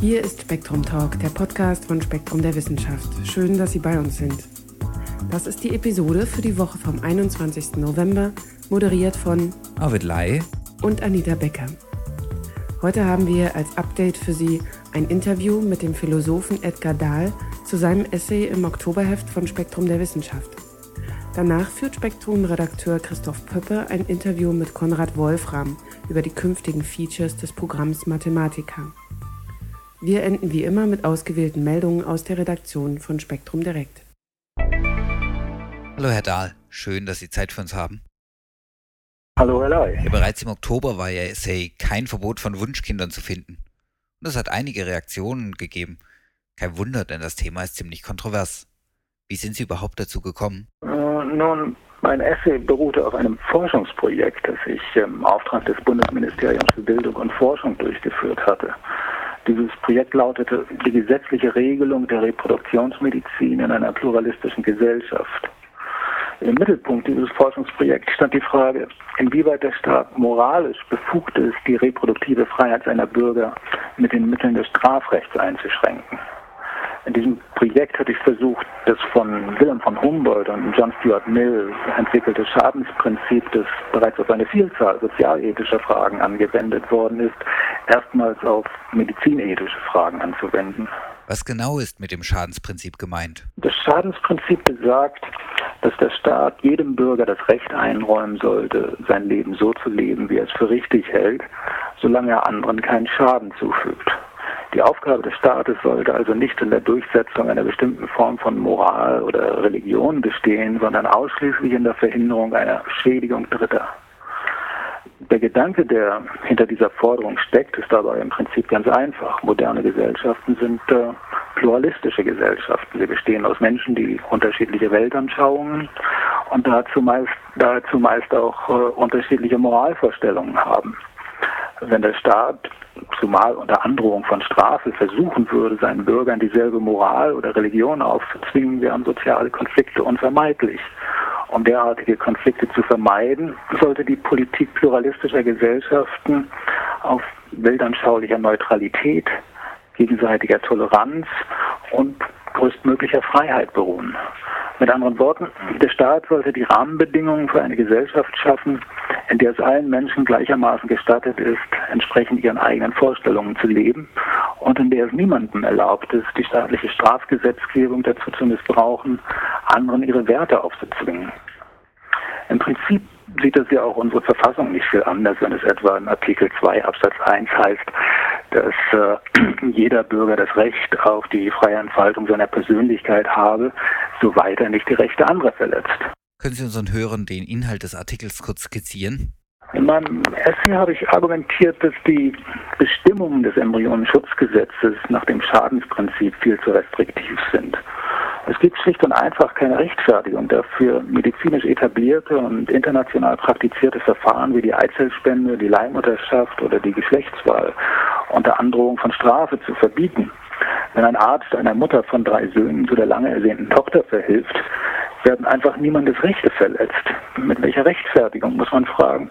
Hier ist Spektrum Talk, der Podcast von Spektrum der Wissenschaft. Schön, dass Sie bei uns sind. Das ist die Episode für die Woche vom 21. November, moderiert von Arvid Lai und Anita Becker. Heute haben wir als Update für Sie ein Interview mit dem Philosophen Edgar Dahl zu seinem Essay im Oktoberheft von Spektrum der Wissenschaft. Danach führt Spektrum-Redakteur Christoph Pöppe ein Interview mit Konrad Wolfram über die künftigen Features des Programms Mathematica. Wir enden wie immer mit ausgewählten Meldungen aus der Redaktion von Spektrum Direkt. Hallo Herr Dahl, schön, dass Sie Zeit für uns haben. Hallo Herr Lai. Ja, bereits im Oktober war Ihr Essay Kein Verbot von Wunschkindern zu finden. Und es hat einige Reaktionen gegeben. Kein Wunder, denn das Thema ist ziemlich kontrovers. Wie sind Sie überhaupt dazu gekommen? Äh, nun, mein Essay beruhte auf einem Forschungsprojekt, das ich im Auftrag des Bundesministeriums für Bildung und Forschung durchgeführt hatte. Dieses Projekt lautete die gesetzliche Regelung der Reproduktionsmedizin in einer pluralistischen Gesellschaft. Im Mittelpunkt dieses Forschungsprojekts stand die Frage, inwieweit der Staat moralisch befugt ist, die reproduktive Freiheit seiner Bürger mit den Mitteln des Strafrechts einzuschränken. In diesem Projekt hatte ich versucht, das von Wilhelm von Humboldt und John Stuart Mill entwickelte Schadensprinzip, das bereits auf eine Vielzahl sozialethischer Fragen angewendet worden ist, erstmals auf medizinethische Fragen anzuwenden. Was genau ist mit dem Schadensprinzip gemeint? Das Schadensprinzip besagt, dass der Staat jedem Bürger das Recht einräumen sollte, sein Leben so zu leben, wie er es für richtig hält, solange er anderen keinen Schaden zufügt. Die Aufgabe des Staates sollte also nicht in der Durchsetzung einer bestimmten Form von Moral oder Religion bestehen, sondern ausschließlich in der Verhinderung einer Schädigung Dritter. Der Gedanke, der hinter dieser Forderung steckt, ist dabei im Prinzip ganz einfach. Moderne Gesellschaften sind äh, pluralistische Gesellschaften. Sie bestehen aus Menschen, die unterschiedliche Weltanschauungen und dazu meist, dazu meist auch äh, unterschiedliche Moralvorstellungen haben. Wenn der Staat zumal unter Androhung von Strafe versuchen würde, seinen Bürgern dieselbe Moral oder Religion aufzuzwingen, wären soziale Konflikte unvermeidlich. Um derartige Konflikte zu vermeiden, sollte die Politik pluralistischer Gesellschaften auf weltanschaulicher Neutralität, gegenseitiger Toleranz und größtmöglicher Freiheit beruhen. Mit anderen Worten, der Staat sollte die Rahmenbedingungen für eine Gesellschaft schaffen, in der es allen Menschen gleichermaßen gestattet ist, entsprechend ihren eigenen Vorstellungen zu leben und in der es niemandem erlaubt ist, die staatliche Strafgesetzgebung dazu zu missbrauchen, anderen ihre Werte aufzuzwingen. Im Prinzip sieht das ja auch unsere Verfassung nicht viel anders, wenn es etwa in Artikel 2 Absatz 1 heißt, dass äh, jeder Bürger das Recht auf die freie Entfaltung seiner Persönlichkeit habe, soweit er nicht die Rechte anderer verletzt. Können Sie unseren Hörern den Inhalt des Artikels kurz skizzieren? In meinem Essay habe ich argumentiert, dass die Bestimmungen des Embryonenschutzgesetzes nach dem Schadensprinzip viel zu restriktiv sind. Es gibt schlicht und einfach keine Rechtfertigung dafür, medizinisch etablierte und international praktizierte Verfahren wie die Eizellspende, die Leihmutterschaft oder die Geschlechtswahl unter Androhung von Strafe zu verbieten. Wenn ein Arzt einer Mutter von drei Söhnen zu der lange ersehnten Tochter verhilft, werden einfach niemandes Rechte verletzt. Mit welcher Rechtfertigung, muss man fragen,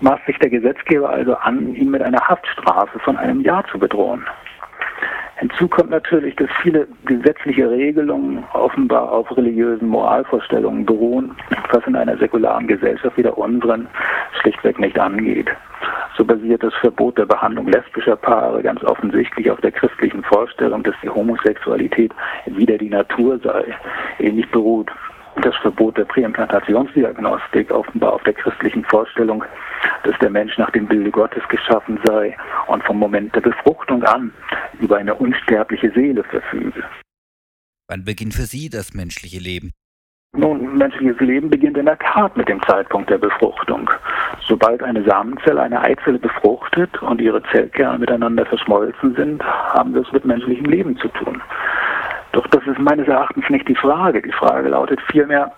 maßt sich der Gesetzgeber also an, ihn mit einer Haftstrafe von einem Jahr zu bedrohen? Hinzu kommt natürlich, dass viele gesetzliche Regelungen offenbar auf religiösen Moralvorstellungen beruhen, was in einer säkularen Gesellschaft wie der unseren schlichtweg nicht angeht. So basiert das Verbot der Behandlung lesbischer Paare ganz offensichtlich auf der christlichen Vorstellung, dass die Homosexualität wieder die Natur sei. Ähnlich beruht das Verbot der Präimplantationsdiagnostik offenbar auf der christlichen Vorstellung, dass der Mensch nach dem Bilde Gottes geschaffen sei und vom Moment der Befruchtung an über eine unsterbliche Seele verfüge. Wann beginnt für Sie das menschliche Leben? Nun, menschliches Leben beginnt in der Tat mit dem Zeitpunkt der Befruchtung. Sobald eine Samenzelle eine Eizelle befruchtet und ihre Zellkerne miteinander verschmolzen sind, haben wir es mit menschlichem Leben zu tun. Doch das ist meines Erachtens nicht die Frage. Die Frage lautet vielmehr,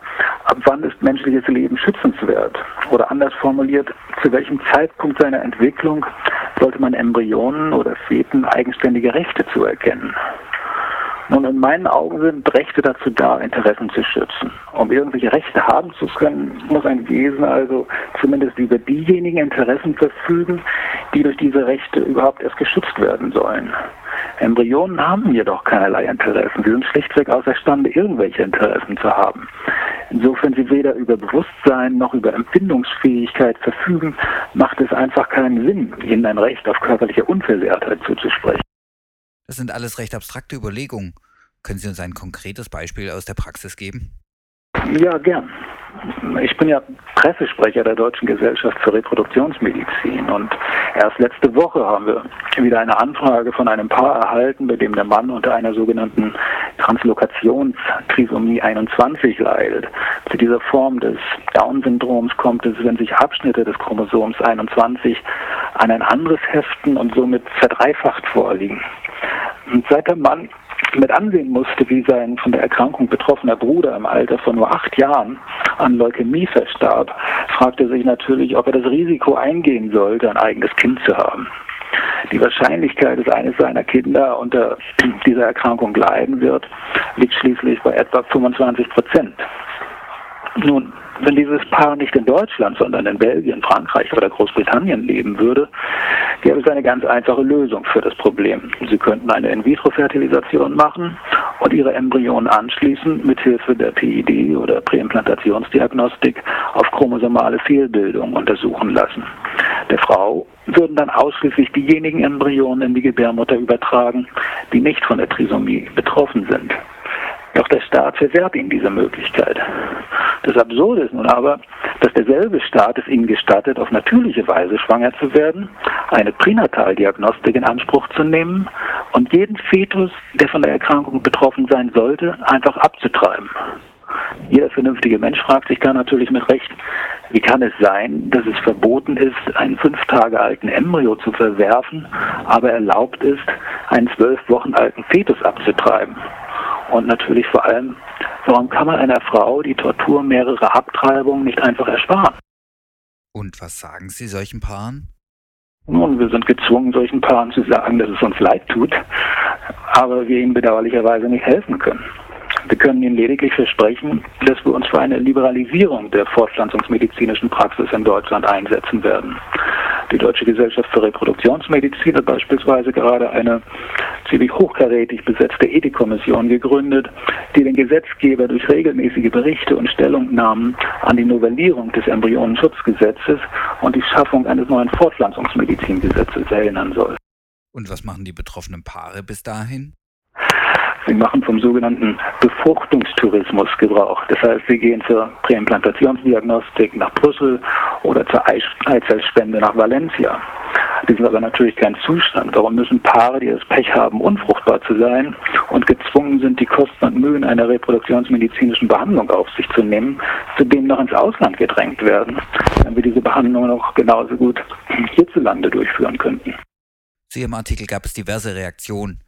ab wann ist menschliches Leben schützenswert? Oder anders formuliert, zu welchem Zeitpunkt seiner Entwicklung sollte man Embryonen oder Feten eigenständige Rechte zuerkennen? Nun, in meinen Augen sind Rechte dazu da, Interessen zu schützen. Um irgendwelche Rechte haben zu können, muss ein Wesen also zumindest über diejenigen Interessen verfügen, die durch diese Rechte überhaupt erst geschützt werden sollen. Embryonen haben jedoch keinerlei Interessen. Sie sind schlichtweg außerstande, irgendwelche Interessen zu haben. Insofern sie weder über Bewusstsein noch über Empfindungsfähigkeit verfügen, macht es einfach keinen Sinn, ihnen ein Recht auf körperliche Unversehrtheit zuzusprechen. Das sind alles recht abstrakte Überlegungen. Können Sie uns ein konkretes Beispiel aus der Praxis geben? Ja, gern. Ich bin ja Pressesprecher der Deutschen Gesellschaft für Reproduktionsmedizin und erst letzte Woche haben wir wieder eine Anfrage von einem Paar erhalten, bei dem der Mann unter einer sogenannten Translokationstrisomie 21 leidet. Zu dieser Form des Down-Syndroms kommt es, wenn sich Abschnitte des Chromosoms 21 an ein anderes heften und somit verdreifacht vorliegen. Und seit der Mann mit ansehen musste, wie sein von der Erkrankung betroffener Bruder im Alter von nur acht Jahren an Leukämie verstarb, fragte sich natürlich, ob er das Risiko eingehen sollte, ein eigenes Kind zu haben. Die Wahrscheinlichkeit, dass eines seiner Kinder unter dieser Erkrankung leiden wird, liegt schließlich bei etwa 25 Prozent. Nun, wenn dieses Paar nicht in Deutschland, sondern in Belgien, Frankreich oder Großbritannien leben würde, gäbe es eine ganz einfache Lösung für das Problem. Sie könnten eine In-vitro-Fertilisation machen und ihre Embryonen anschließend mithilfe der PID oder Präimplantationsdiagnostik auf chromosomale Fehlbildung untersuchen lassen. Der Frau würden dann ausschließlich diejenigen Embryonen in die Gebärmutter übertragen, die nicht von der Trisomie betroffen sind. Doch der Staat verwehrt ihnen diese Möglichkeit. Das Absurde ist nun aber, dass derselbe Staat es ihnen gestattet, auf natürliche Weise schwanger zu werden, eine Pränataldiagnostik in Anspruch zu nehmen und jeden Fetus, der von der Erkrankung betroffen sein sollte, einfach abzutreiben. Jeder vernünftige Mensch fragt sich da natürlich mit Recht, wie kann es sein, dass es verboten ist, einen fünf Tage alten Embryo zu verwerfen, aber erlaubt ist, einen zwölf Wochen alten Fetus abzutreiben? Und natürlich vor allem, warum kann man einer Frau die Tortur mehrerer Abtreibungen nicht einfach ersparen? Und was sagen Sie solchen Paaren? Nun, wir sind gezwungen, solchen Paaren zu sagen, dass es uns leid tut, aber wir ihnen bedauerlicherweise nicht helfen können. Wir können Ihnen lediglich versprechen, dass wir uns für eine Liberalisierung der fortpflanzungsmedizinischen Praxis in Deutschland einsetzen werden. Die Deutsche Gesellschaft für Reproduktionsmedizin hat beispielsweise gerade eine ziemlich hochkarätig besetzte Ethikkommission gegründet, die den Gesetzgeber durch regelmäßige Berichte und Stellungnahmen an die Novellierung des Embryonenschutzgesetzes und die Schaffung eines neuen Fortpflanzungsmedizingesetzes erinnern soll. Und was machen die betroffenen Paare bis dahin? Sie machen vom sogenannten Befruchtungstourismus Gebrauch. Das heißt, sie gehen zur Präimplantationsdiagnostik nach Brüssel oder zur Eizellspende nach Valencia. Das ist aber natürlich kein Zustand. Darum müssen Paare, die das Pech haben, unfruchtbar zu sein und gezwungen sind, die Kosten und Mühen einer reproduktionsmedizinischen Behandlung auf sich zu nehmen, zudem noch ins Ausland gedrängt werden, wenn wir diese Behandlung noch genauso gut hierzulande durchführen könnten. Zu Ihrem Artikel gab es diverse Reaktionen.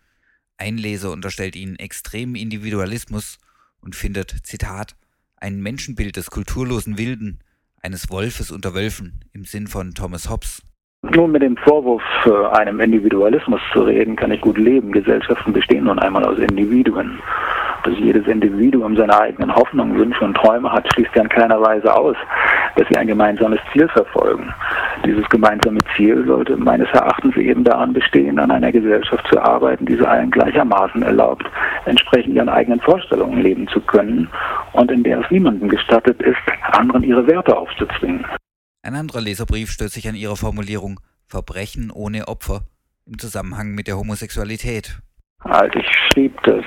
Ein Leser unterstellt ihnen extremen Individualismus und findet, Zitat, ein Menschenbild des kulturlosen Wilden, eines Wolfes unter Wölfen im Sinn von Thomas Hobbes. Nun, mit dem Vorwurf, einem Individualismus zu reden, kann ich gut leben. Gesellschaften bestehen nun einmal aus Individuen dass jedes Individuum seine eigenen Hoffnungen, Wünsche und Träume hat, schließt ja in keiner Weise aus, dass sie ein gemeinsames Ziel verfolgen. Dieses gemeinsame Ziel sollte meines Erachtens eben daran bestehen, an einer Gesellschaft zu arbeiten, die sie allen gleichermaßen erlaubt, entsprechend ihren eigenen Vorstellungen leben zu können und in der es niemandem gestattet ist, anderen ihre Werte aufzuzwingen. Ein anderer Leserbrief stört sich an ihrer Formulierung Verbrechen ohne Opfer im Zusammenhang mit der Homosexualität. Als ich schrieb, dass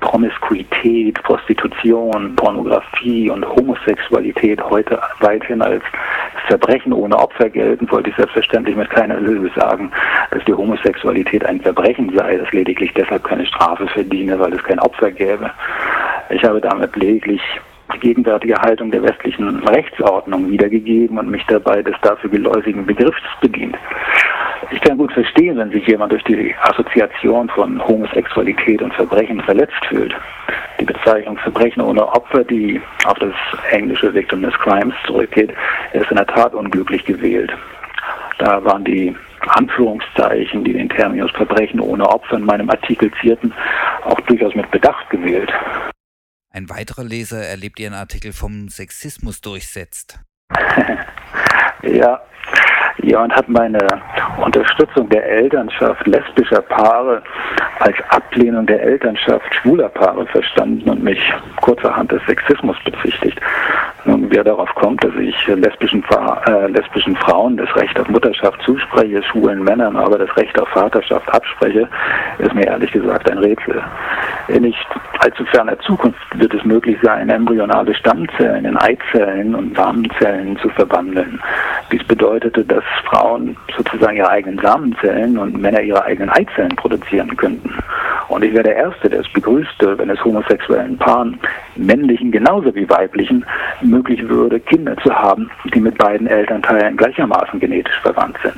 Promiskuität, Prostitution, Pornografie und Homosexualität heute weithin als Verbrechen ohne Opfer gelten, wollte ich selbstverständlich mit keiner Silbe sagen, dass die Homosexualität ein Verbrechen sei, das lediglich deshalb keine Strafe verdiene, weil es kein Opfer gäbe. Ich habe damit lediglich die gegenwärtige Haltung der westlichen Rechtsordnung wiedergegeben und mich dabei des dafür geläufigen Begriffs bedient. Ich kann gut verstehen, wenn sich jemand durch die Assoziation von Homosexualität und Verbrechen verletzt fühlt. Die Bezeichnung Verbrechen ohne Opfer, die auf das englische Victim des Crimes zurückgeht, ist in der Tat unglücklich gewählt. Da waren die Anführungszeichen, die den Terminus Verbrechen ohne Opfer in meinem Artikel zierten, auch durchaus mit Bedacht gewählt. Ein weiterer Leser erlebt Ihren Artikel vom Sexismus durchsetzt. ja, Ja, und habe meine Unterstützung der Elternschaft lesbischer Paare als Ablehnung der Elternschaft schwuler Paare verstanden und mich kurzerhand des Sexismus bezichtigt. Nun, wer darauf kommt, dass ich lesbischen, äh, lesbischen Frauen das Recht auf Mutterschaft zuspreche, schwulen Männern aber das Recht auf Vaterschaft abspreche, ist mir ehrlich gesagt ein Rätsel. In nicht allzu ferner Zukunft wird es möglich sein, embryonale Stammzellen in Eizellen und Samenzellen zu verwandeln. Dies bedeutete, dass Frauen sozusagen ihre eigenen Samenzellen und Männer ihre eigenen Eizellen produzieren könnten. Und ich wäre der Erste, der es begrüßte, wenn es homosexuellen Paaren, männlichen genauso wie weiblichen, möglich würde, Kinder zu haben, die mit beiden Elternteilen gleichermaßen genetisch verwandt sind.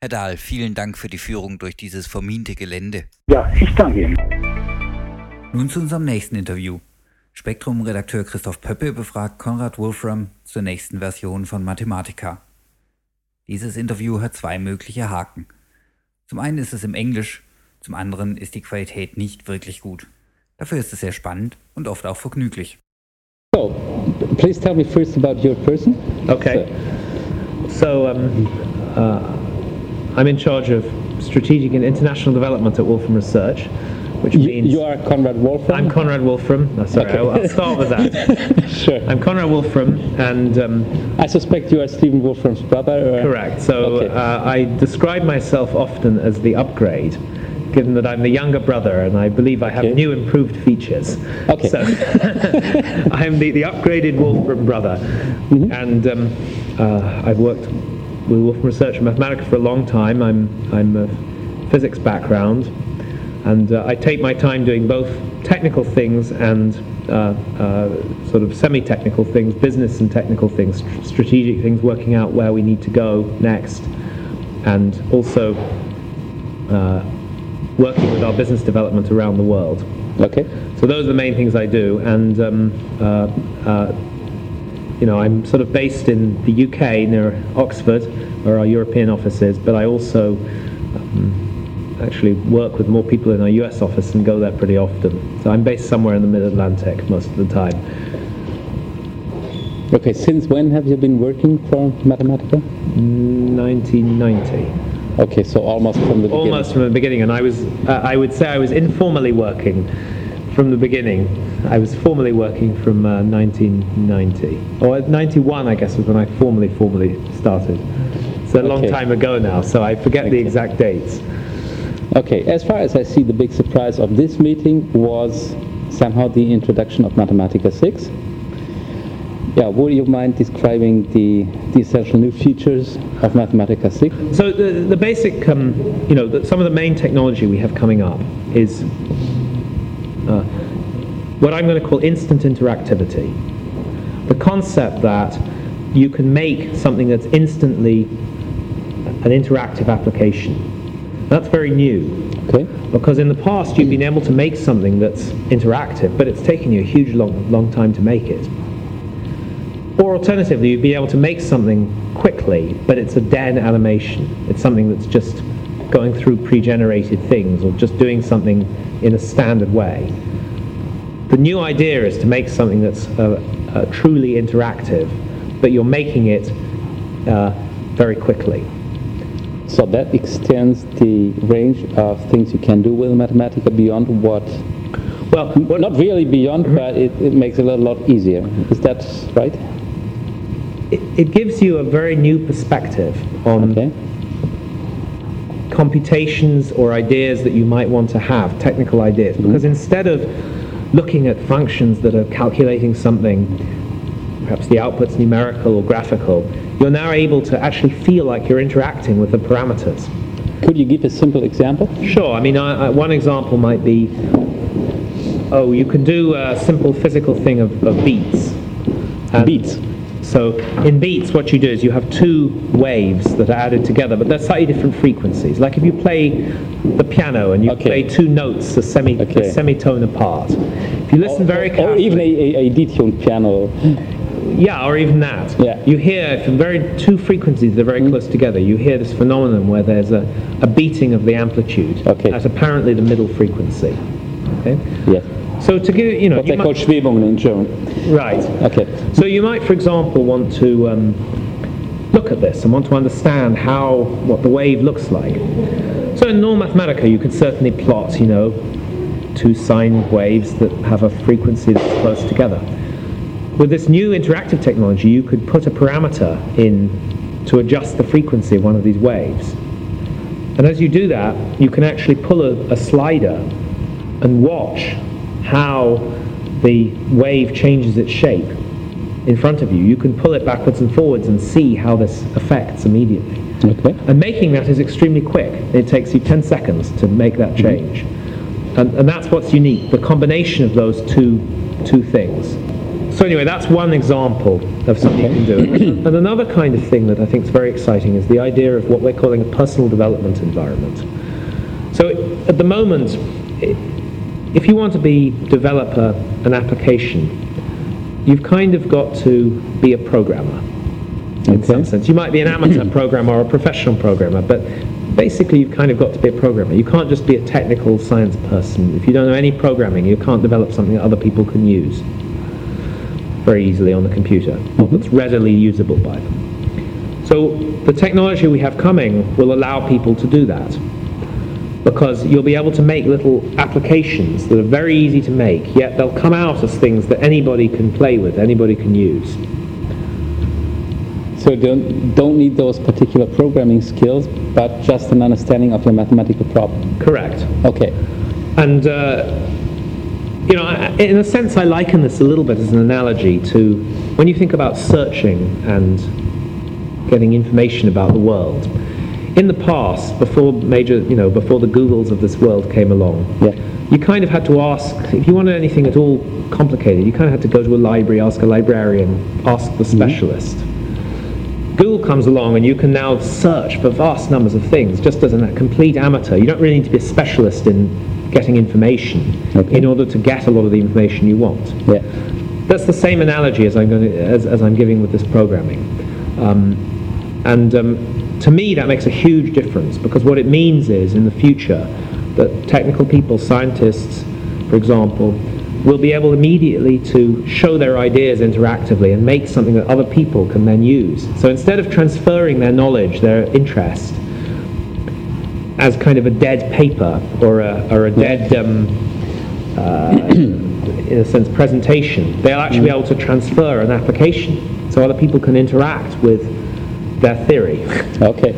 Herr Dahl, vielen Dank für die Führung durch dieses verminte Gelände. Ja, ich danke Ihnen. Nun zu unserem nächsten Interview. Spektrum-Redakteur Christoph Pöppe befragt Konrad Wolfram zur nächsten Version von Mathematica. Dieses Interview hat zwei mögliche Haken. Zum einen ist es im Englisch, zum anderen ist die Qualität nicht wirklich gut. Dafür ist es sehr spannend und oft auch vergnüglich. So, please tell me first about your person. Okay. So, um, uh, I'm in charge of strategic and international development at Wolfram Research. Which You, means you are Conrad Wolfram. I'm Conrad Wolfram. No, sorry, Okay. I'll, I'll start with that. sure. I'm Conrad Wolfram, and um, I suspect you are Stephen Wolfram's brother. Or? correct. So Okay. uh, I describe myself often as the upgrade, given that I'm the younger brother, and I believe I have Okay. new improved features. Okay. So I'm the, the upgraded Wolfram brother, Mm-hmm. and um, uh, I've worked with Wolfram Research and Mathematica for a long time. I'm I'm a physics background, and uh, I take my time doing both technical things and uh, uh, sort of semi-technical things, business and technical things, str- strategic things, working out where we need to go next, and also uh, working with our business development around the world. Okay. So those are the main things I do, and um, uh, uh, you know I'm sort of based in the UK near Oxford, where our European office is, but I also um, actually work with more people in our US office and go there pretty often. So I'm based somewhere in the Mid-Atlantic most of the time. Okay. Since when have you been working for Mathematica? 1990, Okay, so almost from the beginning. almost from the beginning, and I was uh, I would say I was informally working from the beginning. I was formally working from uh, 1990 or 91, I guess, was when I formally formally started. It's a long time ago now, so I forget the exact dates. Okay, as far as I see, the big surprise of this meeting was somehow the introduction of Mathematica 6. Yeah, would you mind describing the, the essential new features of Mathematica 6? So the, the basic, um, you know, the, some of the main technology we have coming up is uh, what I'm going to call instant interactivity. The concept that you can make something that's instantly an interactive application. That's very new Okay, because in the past you've been able to make something that's interactive, but it's taken you a huge long, long time to make it. Or alternatively, you'd be able to make something quickly, but it's a dead animation. It's something that's just going through pre-generated things or just doing something in a standard way. The new idea is to make something that's uh, uh, truly interactive, but you're making it uh, very quickly. So that extends the range of things you can do with Mathematica beyond what, Well, what, not really beyond, mm-hmm. but it, it makes it a lot easier. Is that right? it, it gives you a very new perspective on Okay, computations or ideas that you might want to have, technical ideas. Mm-hmm. Because instead of looking at functions that are calculating something, perhaps the output's numerical or graphical, you're now able to actually feel like you're interacting with the parameters. could you give a simple example? Sure, I mean, I, I, one example might be, oh, you can do a simple physical thing of, of beats. And Beats. So in beats, what you do is you have two waves that are added together, but they're slightly different frequencies. Like if you play the piano and you Okay. play two notes a, semi, Okay. a semitone apart, if you listen very or, or even a, a, a detuned piano. Yeah, or even that. Yeah. You hear if very two frequencies that are very close together. You hear this phenomenon where there's a, a beating of the amplitude Okay. at apparently the middle frequency. Okay. Yes. So to give you know, What you they call Schwebungen in German. right. Okay. So you might, for example, want to um, look at this and want to understand how what the wave looks like. So in normal Mathematica, you could certainly plot, you know, two sine waves that have a frequency that's close together. With this new interactive technology, you could put a parameter in to adjust the frequency of one of these waves. And as you do that, you can actually pull a, a slider and watch how the wave changes its shape in front of you. You can pull it backwards and forwards and see how this affects immediately. Okay. And making that is extremely quick. It takes you 10 seconds to make that mm-hmm. change. And, and that's what's unique, the combination of those two, two things. So anyway, that's one example of something you can do. and another kind of thing that I think is very exciting is the idea of what we're calling a personal development environment. So at the moment, if you want to be develop a, an application, you've kind of got to be a programmer in Okay. some sense. You might be an amateur programmer or a professional programmer, but basically you've kind of got to be a programmer. You can't just be a technical science person. If you don't know any programming, you can't develop something that other people can use very easily on the computer, that's readily usable by them. So the technology we have coming will allow people to do that because you'll be able to make little applications that are very easy to make, yet they'll come out as things that anybody can play with, anybody can use. So don't, don't need those particular programming skills, but just an understanding of your mathematical problem. Correct. Okay. And, uh, you know, in a sense, I liken this a little bit as an analogy to when you think about searching and getting information about the world. In the past, before major, you know, before the Googles of this world came along, Yeah. you kind of had to ask, if you wanted anything at all complicated, you kind of had to go to a library, ask a librarian, ask the mm-hmm. specialist. Google comes along and you can now search for vast numbers of things just as a complete amateur. You don't really need to be a specialist in getting information Okay. in order to get a lot of the information you want. Yeah. That's the same analogy as I'm, going to, as, as I'm giving with this programming. Um, and um, to me, that makes a huge difference because what it means is in the future that technical people, scientists, for example, will be able immediately to show their ideas interactively and make something that other people can then use. So instead of transferring their knowledge, their interest, as kind of a dead paper or a, or a dead, um, uh, in a sense, presentation, they'll actually be able to transfer an application so other people can interact with their theory. Okay.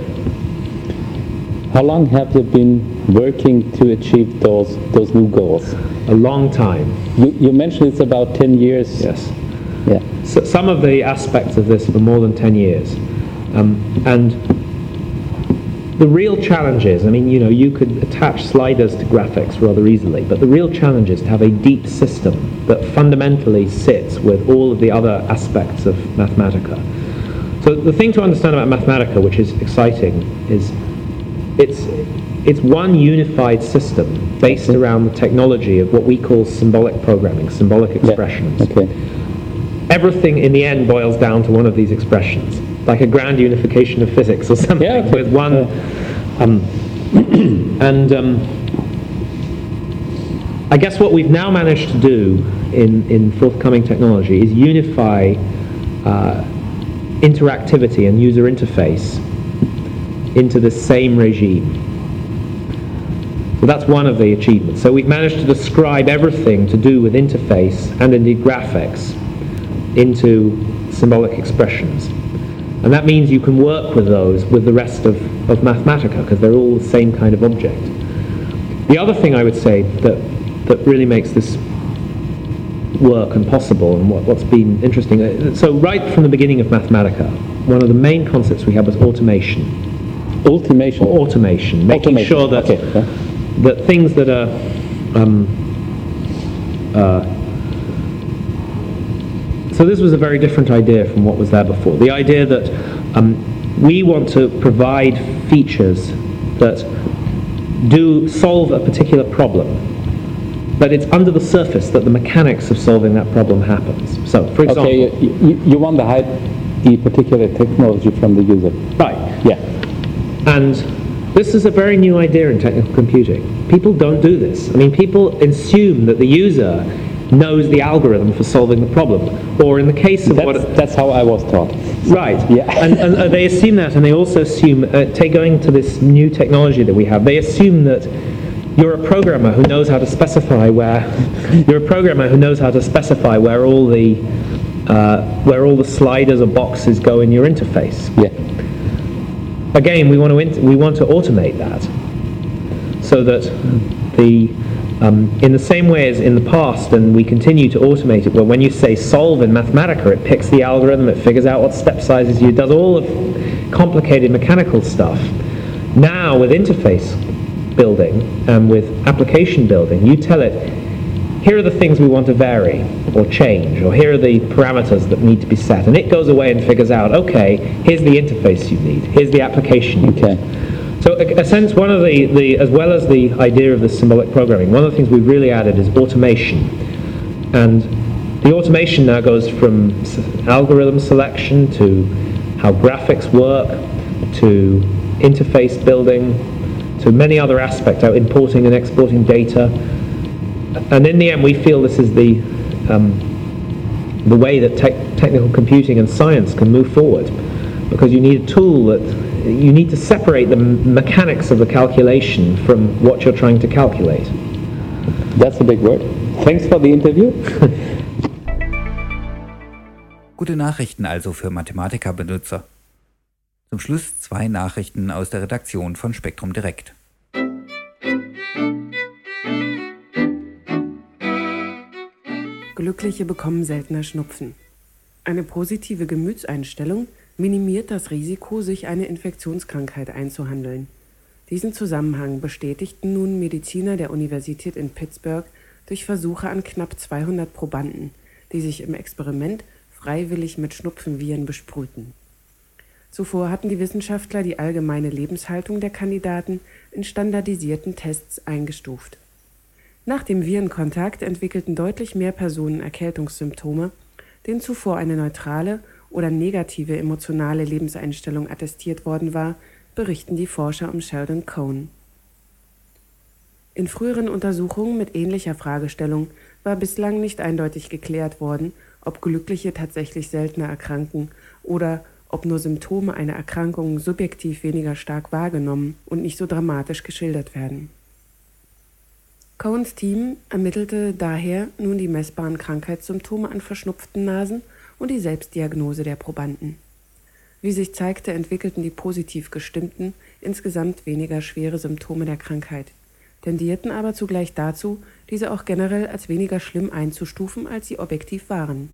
How long have you been working to achieve those those new goals? a long time, You, you mentioned it's about 10 years. yes. Yeah. So some of the aspects of this for more than 10 years. Um, and the real challenge is, I mean, you know, you could attach sliders to graphics rather easily, but the real challenge is to have a deep system that fundamentally sits with all of the other aspects of Mathematica. So the thing to understand about Mathematica, which is exciting, is it's, it's one unified system based around the technology of what we call symbolic programming, symbolic Yeah. expressions Okay. everything in the end boils down to one of these expressions, like a grand unification of physics or something Yeah, okay. with one. Um, and um, I guess what we've now managed to do in, in forthcoming technology is unify uh, interactivity and user interface into the same regime. So that's one of the achievements. So we've managed to describe everything to do with interface and indeed graphics into symbolic expressions. And that means you can work with those with the rest of, of Mathematica because they're all the same kind of object. The other thing I would say that, that really makes this work and possible and what, what's been interesting, uh, so right from the beginning of Mathematica, one of the main concepts we had was automation. Ultimation. Automation, making Automation, sure that, okay, that things that are um, uh, so this was a very different idea from what was there before. The idea that um, we want to provide features that do solve a particular problem, but it's under the surface that the mechanics of solving that problem happens. So, for example, Okay, you, you, you want to hide the particular technology from the user. right, Yeah. And this is a very new idea in technical computing. People don't do this. I mean, people assume that the user knows the algorithm for solving the problem. Or in the case of that's, what that's how I was taught. Right. Yeah. and, and uh, they assume that, and they also assume, uh, take going to this new technology that we have, they assume that you're a programmer who knows how to specify where you're a programmer who knows how to specify where all the uh, where all the sliders or boxes go in your interface. Yeah. Again, we want to int- we want to automate that so that the um, in the same way as in the past, and we continue to automate it, where when you say solve in Mathematica, it picks the algorithm, it figures out what step sizes you, does all of complicated mechanical stuff. Now with interface building and with application building, you tell it, here are the things we want to vary or change, or here are the parameters that need to be set, and it goes away and figures out, okay, here's the interface you need, here's the application you Okay. So, a, sense, one of the, the, as well as the idea of the symbolic programming, one of the things we've really added is automation. And the automation now goes from algorithm selection to how graphics work, to interface building, to many other aspects, how importing and exporting data. And in the end, we feel this is the, um, the way that tech technical computing and science can move forward. Because you need a tool that you need to separate the mechanics of the calculation from what you're trying to calculate. That's a big word. Thanks for the interview. Gute Nachrichten also für Mathematiker-Benutzer. Zum Schluss zwei Nachrichten aus der Redaktion von Spektrum Direkt. Glückliche bekommen seltener Schnupfen. Eine positive Gemütseinstellung minimiert das Risiko, sich eine Infektionskrankheit einzuhandeln. Diesen Zusammenhang bestätigten nun Mediziner der Universität in Pittsburgh durch Versuche an knapp 200 Probanden, die sich im Experiment freiwillig mit Schnupfenviren besprühten. Zuvor hatten die Wissenschaftler die allgemeine Lebenshaltung der Kandidaten in standardisierten Tests eingestuft. Nach dem Virenkontakt entwickelten deutlich mehr Personen Erkältungssymptome, denen zuvor eine neutrale oder negative emotionale Lebenseinstellung attestiert worden war, berichten die Forscher um Sheldon Cohn. In früheren Untersuchungen mit ähnlicher Fragestellung war bislang nicht eindeutig geklärt worden, ob Glückliche tatsächlich seltener erkranken oder ob nur Symptome einer Erkrankung subjektiv weniger stark wahrgenommen und nicht so dramatisch geschildert werden. Cohns Team ermittelte daher nun die messbaren Krankheitssymptome an verschnupften Nasen und die Selbstdiagnose der Probanden. Wie sich zeigte, entwickelten die positiv gestimmten insgesamt weniger schwere Symptome der Krankheit, tendierten aber zugleich dazu, diese auch generell als weniger schlimm einzustufen, als sie objektiv waren.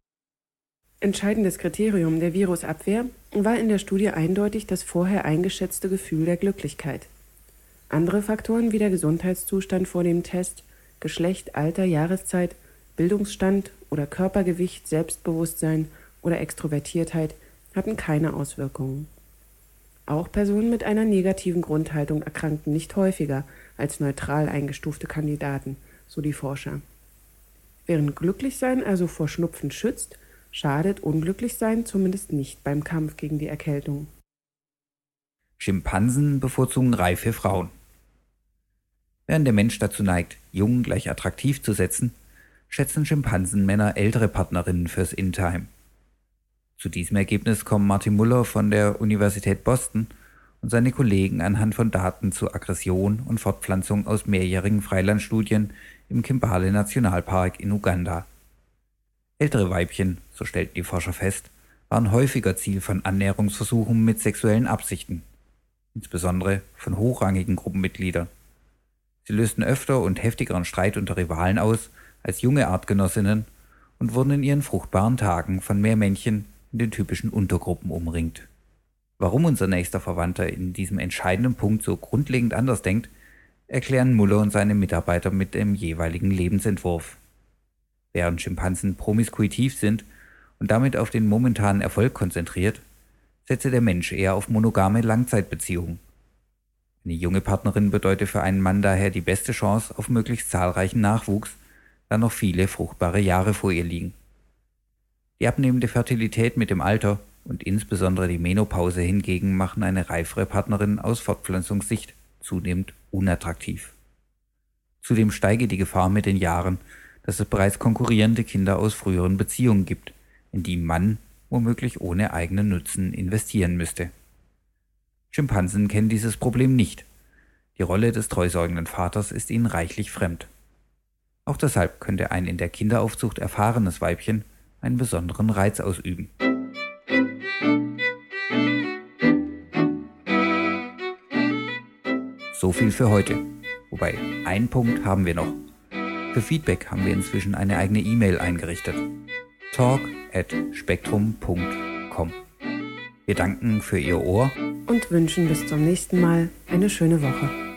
Entscheidendes Kriterium der Virusabwehr war in der Studie eindeutig das vorher eingeschätzte Gefühl der Glücklichkeit. Andere Faktoren wie der Gesundheitszustand vor dem Test, Geschlecht, Alter, Jahreszeit, Bildungsstand oder Körpergewicht, Selbstbewusstsein oder Extrovertiertheit hatten keine Auswirkungen. Auch Personen mit einer negativen Grundhaltung erkrankten nicht häufiger als neutral eingestufte Kandidaten, so die Forscher. Während Glücklichsein also vor Schnupfen schützt, schadet Unglücklichsein zumindest nicht beim Kampf gegen die Erkältung. Schimpansen bevorzugen reife Frauen. Während der Mensch dazu neigt, jung gleich attraktiv zu setzen, schätzen Schimpansenmänner ältere Partnerinnen fürs In-Time. Zu diesem Ergebnis kommen Martin Muller von der Universität Boston und seine Kollegen anhand von Daten zu Aggression und Fortpflanzung aus mehrjährigen Freilandstudien im Kimbale Nationalpark in Uganda. Ältere Weibchen, so stellten die Forscher fest, waren häufiger Ziel von Annäherungsversuchen mit sexuellen Absichten, insbesondere von hochrangigen Gruppenmitgliedern. Sie lösten öfter und heftigeren Streit unter Rivalen aus als junge Artgenossinnen und wurden in ihren fruchtbaren Tagen von mehr Männchen in den typischen Untergruppen umringt. Warum unser nächster Verwandter in diesem entscheidenden Punkt so grundlegend anders denkt, erklären Muller und seine Mitarbeiter mit dem jeweiligen Lebensentwurf. Während Schimpansen promiskuitiv sind und damit auf den momentanen Erfolg konzentriert, setze der Mensch eher auf monogame Langzeitbeziehungen. Eine junge Partnerin bedeutet für einen Mann daher die beste Chance auf möglichst zahlreichen Nachwuchs, da noch viele fruchtbare Jahre vor ihr liegen. Die abnehmende Fertilität mit dem Alter und insbesondere die Menopause hingegen machen eine reifere Partnerin aus Fortpflanzungssicht zunehmend unattraktiv. Zudem steige die Gefahr mit den Jahren, dass es bereits konkurrierende Kinder aus früheren Beziehungen gibt, in die Mann womöglich ohne eigenen Nutzen investieren müsste. Schimpansen kennen dieses Problem nicht. Die Rolle des treusorgenden Vaters ist ihnen reichlich fremd. Auch deshalb könnte ein in der Kinderaufzucht erfahrenes Weibchen einen besonderen Reiz ausüben. So viel für heute. Wobei, ein Punkt haben wir noch. Für Feedback haben wir inzwischen eine eigene E-Mail eingerichtet. talk at spektrum.com. Wir danken für Ihr Ohr und wünschen bis zum nächsten Mal eine schöne Woche.